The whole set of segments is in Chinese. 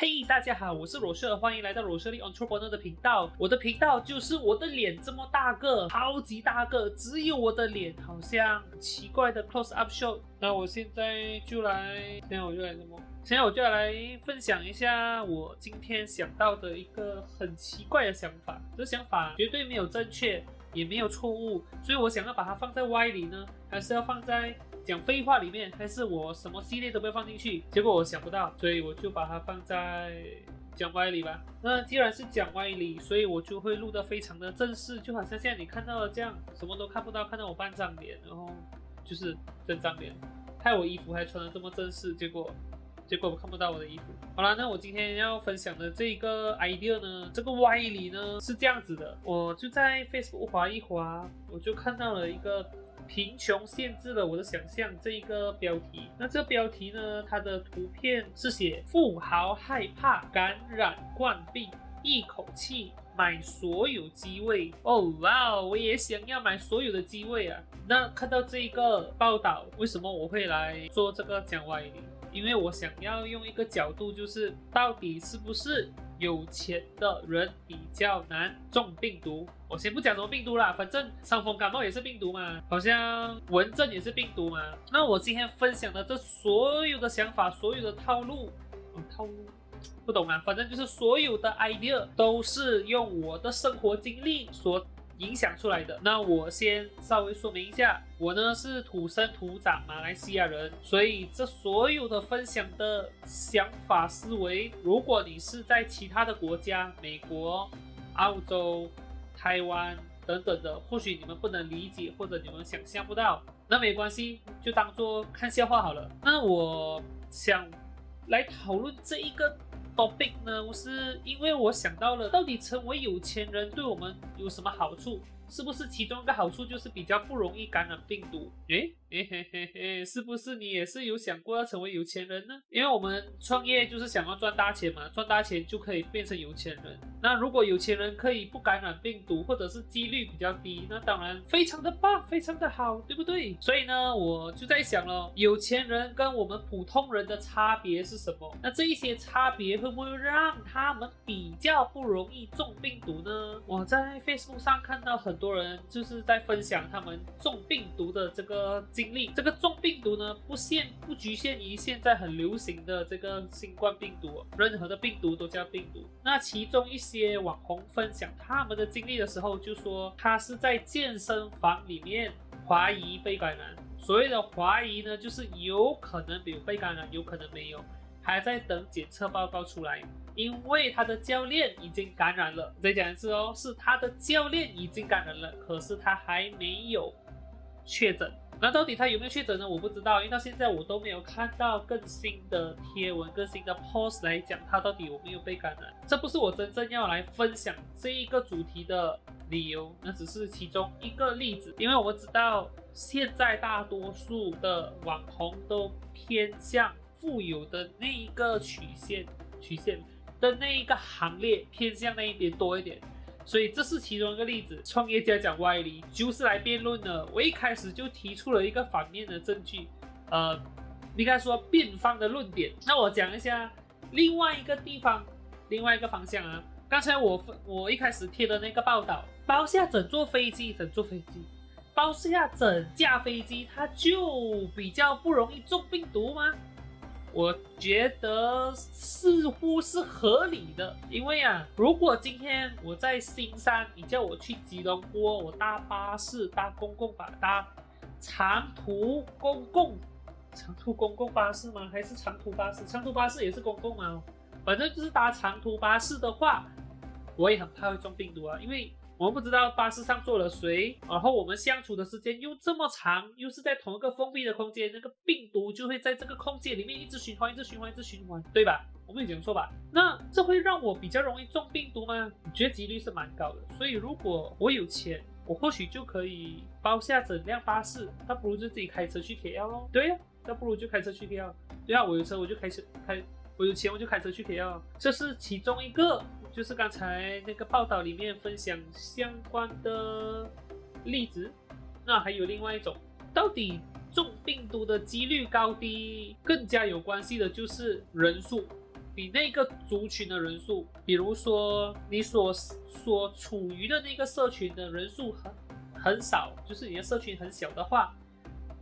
嘿，大家好，我是罗舍，欢迎来到罗舍利 Entrepreneur 的频道。我的频道就是我的脸这么大个，超级大个，只有我的脸，好像奇怪的 close up show。那我现在就来，现在我就来什么？现在我就来分享一下我今天想到的一个很奇怪的想法。这想法绝对没有正确，也没有错误，所以我想要把它放在 Y 里呢，还是要放在？讲废话里面，还是我什么系列都不要放进去？结果我想不到，所以我就把它放在讲歪理吧。那既然是讲歪理，所以我就会录得非常的正式，就好像现在你看到的这样，什么都看不到，看到我半张脸，然后就是整张脸，害我衣服还穿的这么正式，结果结果我看不到我的衣服。好了，那我今天要分享的这一个 idea 呢，这个歪理呢是这样子的，我就在 Facebook 滑一滑，我就看到了一个。贫穷限制了我的想象。这一个标题，那这标题呢？它的图片是写富豪害怕感染冠病，一口气买所有机位。哦哇，我也想要买所有的机位啊！那看到这一个报道，为什么我会来做这个讲歪理？因为我想要用一个角度，就是到底是不是？有钱的人比较难中病毒。我先不讲什么病毒啦，反正伤风感冒也是病毒嘛，好像蚊症也是病毒嘛。那我今天分享的这所有的想法，所有的套路，套路不懂啊，反正就是所有的 idea 都是用我的生活经历所。影响出来的。那我先稍微说明一下，我呢是土生土长马来西亚人，所以这所有的分享的想法思维，如果你是在其他的国家，美国、澳洲、台湾等等的，或许你们不能理解，或者你们想象不到，那没关系，就当做看笑话好了。那我想来讨论这一个。Topic 呢，我是因为我想到了，到底成为有钱人对我们有什么好处？是不是其中一个好处就是比较不容易感染病毒？诶。嘿嘿嘿嘿，是不是你也是有想过要成为有钱人呢？因为我们创业就是想要赚大钱嘛，赚大钱就可以变成有钱人。那如果有钱人可以不感染病毒，或者是几率比较低，那当然非常的棒，非常的好，对不对？所以呢，我就在想了，有钱人跟我们普通人的差别是什么？那这一些差别会不会让他们比较不容易中病毒呢？我在 Facebook 上看到很多人就是在分享他们中病毒的这个。经历这个中病毒呢，不限不局限于现在很流行的这个新冠病毒，任何的病毒都叫病毒。那其中一些网红分享他们的经历的时候，就说他是在健身房里面怀疑被感染。所谓的怀疑呢，就是有可能有被感染，有可能没有，还在等检测报告出来。因为他的教练已经感染了，再讲一次哦，是他的教练已经感染了，可是他还没有确诊。那到底他有没有确诊呢？我不知道，因为到现在我都没有看到更新的贴文、更新的 post 来讲他到底有没有被感染。这不是我真正要来分享这一个主题的理由，那只是其中一个例子。因为我们知道现在大多数的网红都偏向富有的那一个曲线、曲线的那一个行列，偏向那一边多一点。所以这是其中一个例子。创业家讲歪理就是来辩论的。我一开始就提出了一个反面的证据，呃，应该说辩方的论点。那我讲一下另外一个地方，另外一个方向啊。刚才我我一开始贴的那个报道，包下整座飞机，整座飞机，包下整架飞机，它就比较不容易中病毒吗？我觉得似乎是合理的，因为啊，如果今天我在新山，你叫我去吉隆坡，我搭巴士、搭公共巴、搭长途公共、长途公共巴士吗？还是长途巴士？长途巴士也是公共啊？反正就是搭长途巴士的话，我也很怕会中病毒啊，因为。我们不知道巴士上坐了谁，然后我们相处的时间又这么长，又是在同一个封闭的空间，那个病毒就会在这个空间里面一直循环，一直循环，一直循环，对吧？我们有讲错吧？那这会让我比较容易中病毒吗？我觉得几率是蛮高的。所以如果我有钱，我或许就可以包下整辆巴士，那不如就自己开车去 KL 咯。对呀，那不如就开车去 KL。对啊，我有车我就开车开，我有钱我就开车去 KL。这是其中一个。就是刚才那个报道里面分享相关的例子，那还有另外一种，到底中病毒的几率高低更加有关系的就是人数，你那个族群的人数，比如说你所所处于的那个社群的人数很很少，就是你的社群很小的话，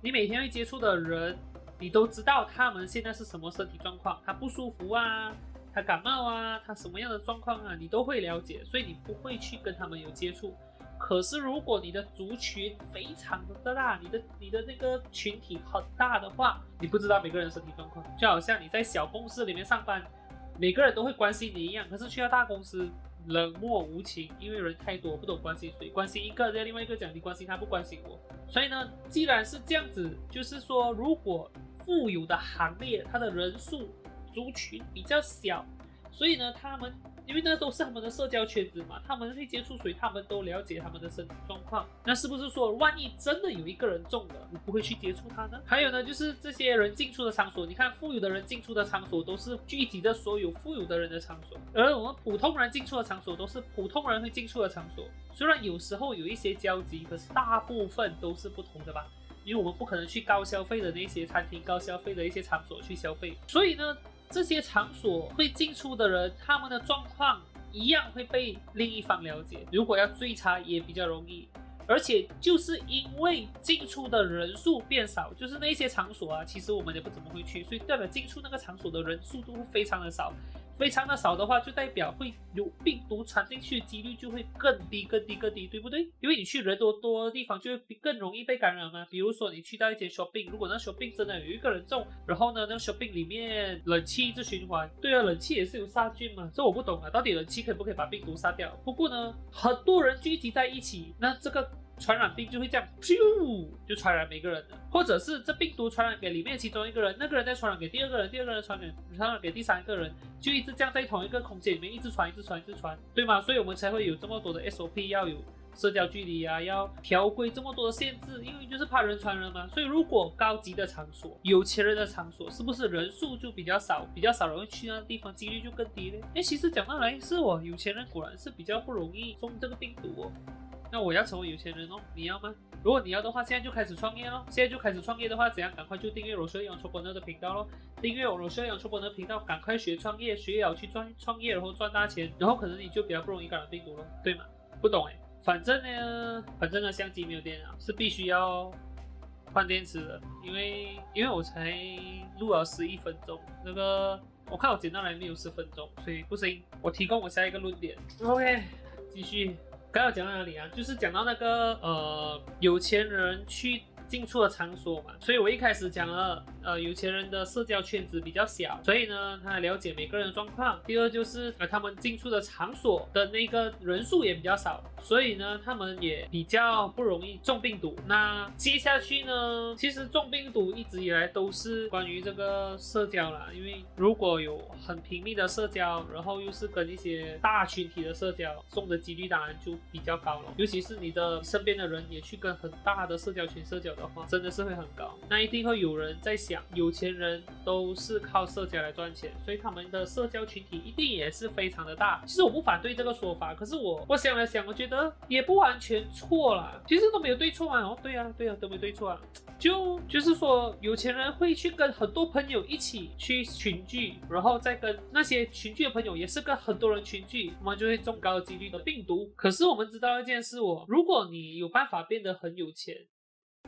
你每天会接触的人，你都知道他们现在是什么身体状况，他不舒服啊，他感冒啊，他什么样的状况啊，你都会了解，所以你不会去跟他们有接触。可是，如果你的族群非常的大，你的你的那个群体很大的话，你不知道每个人身体状况，就好像你在小公司里面上班，每个人都会关心你一样。可是去到大公司，冷漠无情，因为人太多，不懂关心谁，关心一个，在另外一个讲你关心他，不关心我。所以呢，既然是这样子，就是说，如果富有的行列，它的人数族群比较小，所以呢，他们。因为那都是他们的社交圈子嘛，他们会接触谁，他们都了解他们的身体状况。那是不是说，万一真的有一个人中了，你不会去接触他呢？还有呢，就是这些人进出的场所，你看富有的人进出的场所都是聚集的所有富有的人的场所，而我们普通人进出的场所都是普通人会进出的场所。虽然有时候有一些交集，可是大部分都是不同的吧？因为我们不可能去高消费的那些餐厅、高消费的一些场所去消费，所以呢。这些场所会进出的人，他们的状况一样会被另一方了解。如果要追查，也比较容易。而且就是因为进出的人数变少，就是那些场所啊，其实我们也不怎么会去，所以代表进出那个场所的人数都会非常的少。非常的少的话，就代表会有病毒传进去的几率就会更低、更低、更低，对不对？因为你去人多多的地方，就会更容易被感染嘛。比如说你去到一间 shopping，如果那 shopping 真的有一个人中，然后呢，那 shopping 里面冷气一直循环，对啊，冷气也是有杀菌嘛。这我不懂啊，到底冷气可不可以把病毒杀掉？不过呢，很多人聚集在一起，那这个。传染病就会这样，咻就传染每个人的，或者是这病毒传染给里面其中一个人，那个人再传染给第二个人，第二个人传染传染给第三个人，就一直这样在同一个空间里面一直传，一直传，一直传，对吗？所以我们才会有这么多的 SOP，要有社交距离啊，要条规这么多的限制，因为就是怕人传人嘛。所以如果高级的场所、有钱人的场所，是不是人数就比较少，比较少人会去那个地方，几率就更低呢？哎，其实讲到来是我有钱人果然是比较不容易中这个病毒哦。那我要成为有钱人哦，你要吗？如果你要的话，现在就开始创业喽！现在就开始创业的话，怎样？赶快就订阅罗秀阳出本的频道喽！订阅我罗秀阳出本的频道，赶快学创业，学了去赚创业，然后赚大钱，然后可能你就比较不容易感染病毒了，对吗？不懂哎，反正呢，反正呢，相机没有电了，是必须要换电池的，因为因为我才录了十一分钟，那个我看我剪到来没有十分钟，所以不行，我提供我下一个论点，OK，继续。刚刚讲到哪里啊？就是讲到那个呃，有钱人去。进出的场所嘛，所以我一开始讲了，呃，有钱人的社交圈子比较小，所以呢，他了解每个人的状况。第二就是，呃，他们进出的场所的那个人数也比较少，所以呢，他们也比较不容易中病毒。那接下去呢，其实中病毒一直以来都是关于这个社交啦，因为如果有很频密的社交，然后又是跟一些大群体的社交，中的几率当然就比较高了。尤其是你的身边的人也去跟很大的社交群社交。的话真的是会很高，那一定会有人在想，有钱人都是靠社交来赚钱，所以他们的社交群体一定也是非常的大。其实我不反对这个说法，可是我我想了想，我觉得也不完全错啦。其实都没有对错嘛。哦，对呀，对呀，都没对错啊。就就是说，有钱人会去跟很多朋友一起去群聚，然后再跟那些群聚的朋友也是跟很多人群聚，我们就会中高几率的病毒。可是我们知道一件事，哦，如果你有办法变得很有钱。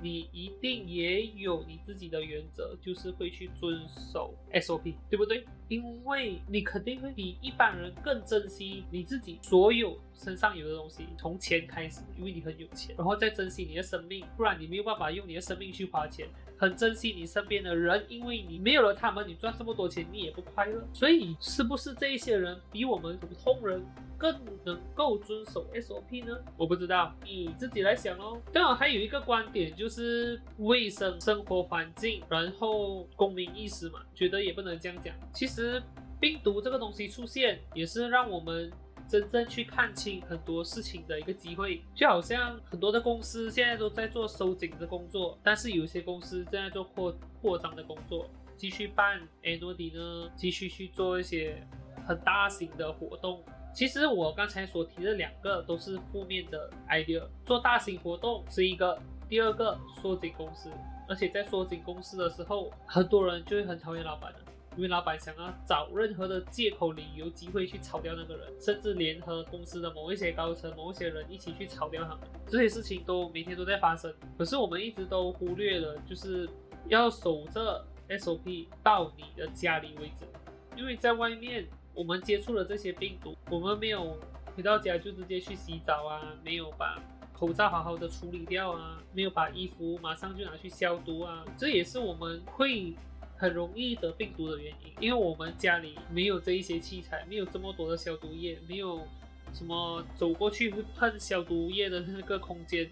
你一定也有你自己的原则，就是会去遵守 SOP，对不对？因为你肯定会比一般人更珍惜你自己所有身上有的东西，从钱开始，因为你很有钱，然后再珍惜你的生命，不然你没有办法用你的生命去花钱。很珍惜你身边的人，因为你没有了他们，你赚这么多钱你也不快乐。所以，是不是这一些人比我们普通人更能够遵守 SOP 呢？我不知道，你自己来想哦。当然，还有一个观点就是卫生生活环境，然后公民意识嘛，觉得也不能这样讲。其实，其实病毒这个东西出现，也是让我们。真正去看清很多事情的一个机会，就好像很多的公司现在都在做收紧的工作，但是有些公司正在做扩扩张的工作，继续办 annual 呢，继续去做一些很大型的活动。其实我刚才所提的两个都是负面的 idea，做大型活动是一个，第二个缩紧公司，而且在缩紧公司的时候，很多人就会很讨厌老板的。因为老板想要找任何的借口、理由、机会去炒掉那个人，甚至联合公司的某一些高层、某一些人一起去炒掉他们。这些事情都每天都在发生，可是我们一直都忽略了，就是要守着 SOP 到你的家里为止。因为在外面我们接触了这些病毒，我们没有回到家就直接去洗澡啊，没有把口罩好好的处理掉啊，没有把衣服马上就拿去消毒啊，这也是我们会。很容易得病毒的原因，因为我们家里没有这一些器材，没有这么多的消毒液，没有什么走过去会喷消毒液的那个空间，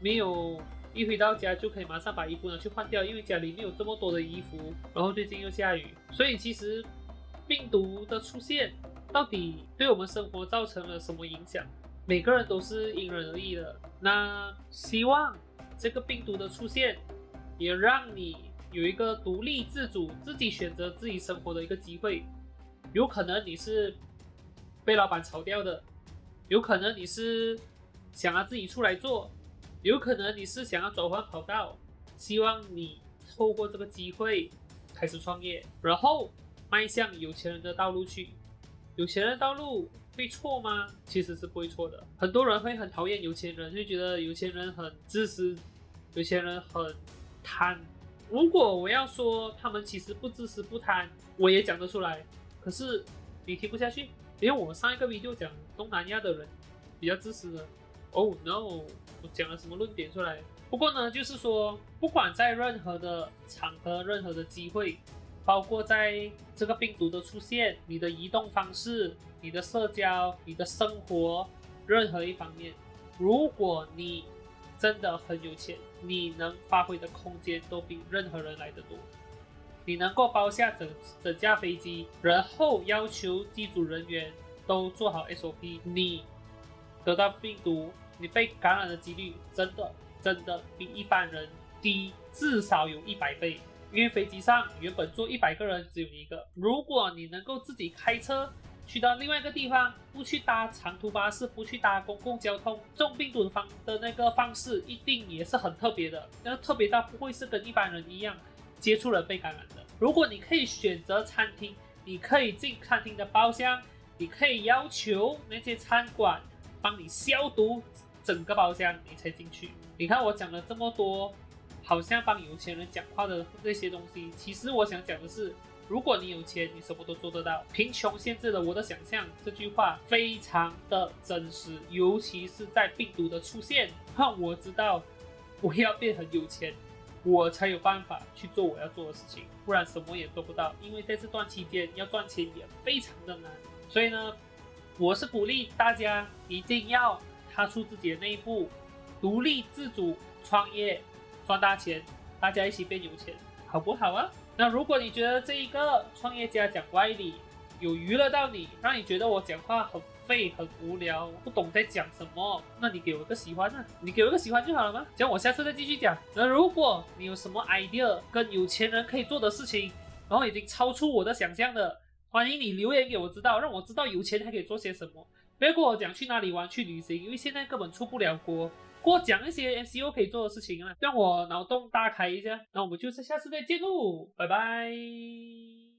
没有一回到家就可以马上把衣服拿去换掉，因为家里没有这么多的衣服。然后最近又下雨，所以其实病毒的出现到底对我们生活造成了什么影响，每个人都是因人而异的。那希望这个病毒的出现也让你。有一个独立自主、自己选择自己生活的一个机会，有可能你是被老板炒掉的，有可能你是想要自己出来做，有可能你是想要转换跑道。希望你透过这个机会开始创业，然后迈向有钱人的道路去。有钱人的道路会错吗？其实是不会错的。很多人会很讨厌有钱人，就觉得有钱人很自私，有钱人很贪。如果我要说他们其实不自私不贪，我也讲得出来。可是你听不下去，因为我上一个 V 就讲东南亚的人比较自私的。Oh no！我讲了什么论点出来？不过呢，就是说，不管在任何的场合、任何的机会，包括在这个病毒的出现、你的移动方式、你的社交、你的生活，任何一方面，如果你真的很有钱，你能发挥的空间都比任何人来得多。你能够包下整整架飞机，然后要求机组人员都做好 SOP，你得到病毒，你被感染的几率真的真的比一般人低至少有一百倍。因为飞机上原本坐一百个人，只有一个。如果你能够自己开车。去到另外一个地方，不去搭长途巴士，不去搭公共交通，中病毒的方的那个方式一定也是很特别的。那特别到不会是跟一般人一样接触人被感染的。如果你可以选择餐厅，你可以进餐厅的包厢，你可以要求那些餐馆帮你消毒整个包厢，你才进去。你看我讲了这么多，好像帮有钱人讲话的那些东西，其实我想讲的是。如果你有钱，你什么都做得到。贫穷限制了我的想象，这句话非常的真实，尤其是在病毒的出现，让我知道我要变很有钱，我才有办法去做我要做的事情，不然什么也做不到。因为在这段期间要赚钱也非常的难，所以呢，我是鼓励大家一定要踏出自己的那一步，独立自主创业，赚大钱，大家一起变有钱，好不好啊？那如果你觉得这一个创业家讲歪理有娱乐到你，让你觉得我讲话很废、很无聊，不懂在讲什么，那你给我个喜欢呢？你给我个喜欢就好了吗？这样我下次再继续讲。那如果你有什么 idea 跟有钱人可以做的事情，然后已经超出我的想象的，欢迎你留言给我知道，让我知道有钱还可以做些什么。不要跟我讲去哪里玩、去旅行，因为现在根本出不了国。或讲一些 MCO 可以做的事情啊，让我脑洞大开一下。那我们就是下次再见喽，拜拜。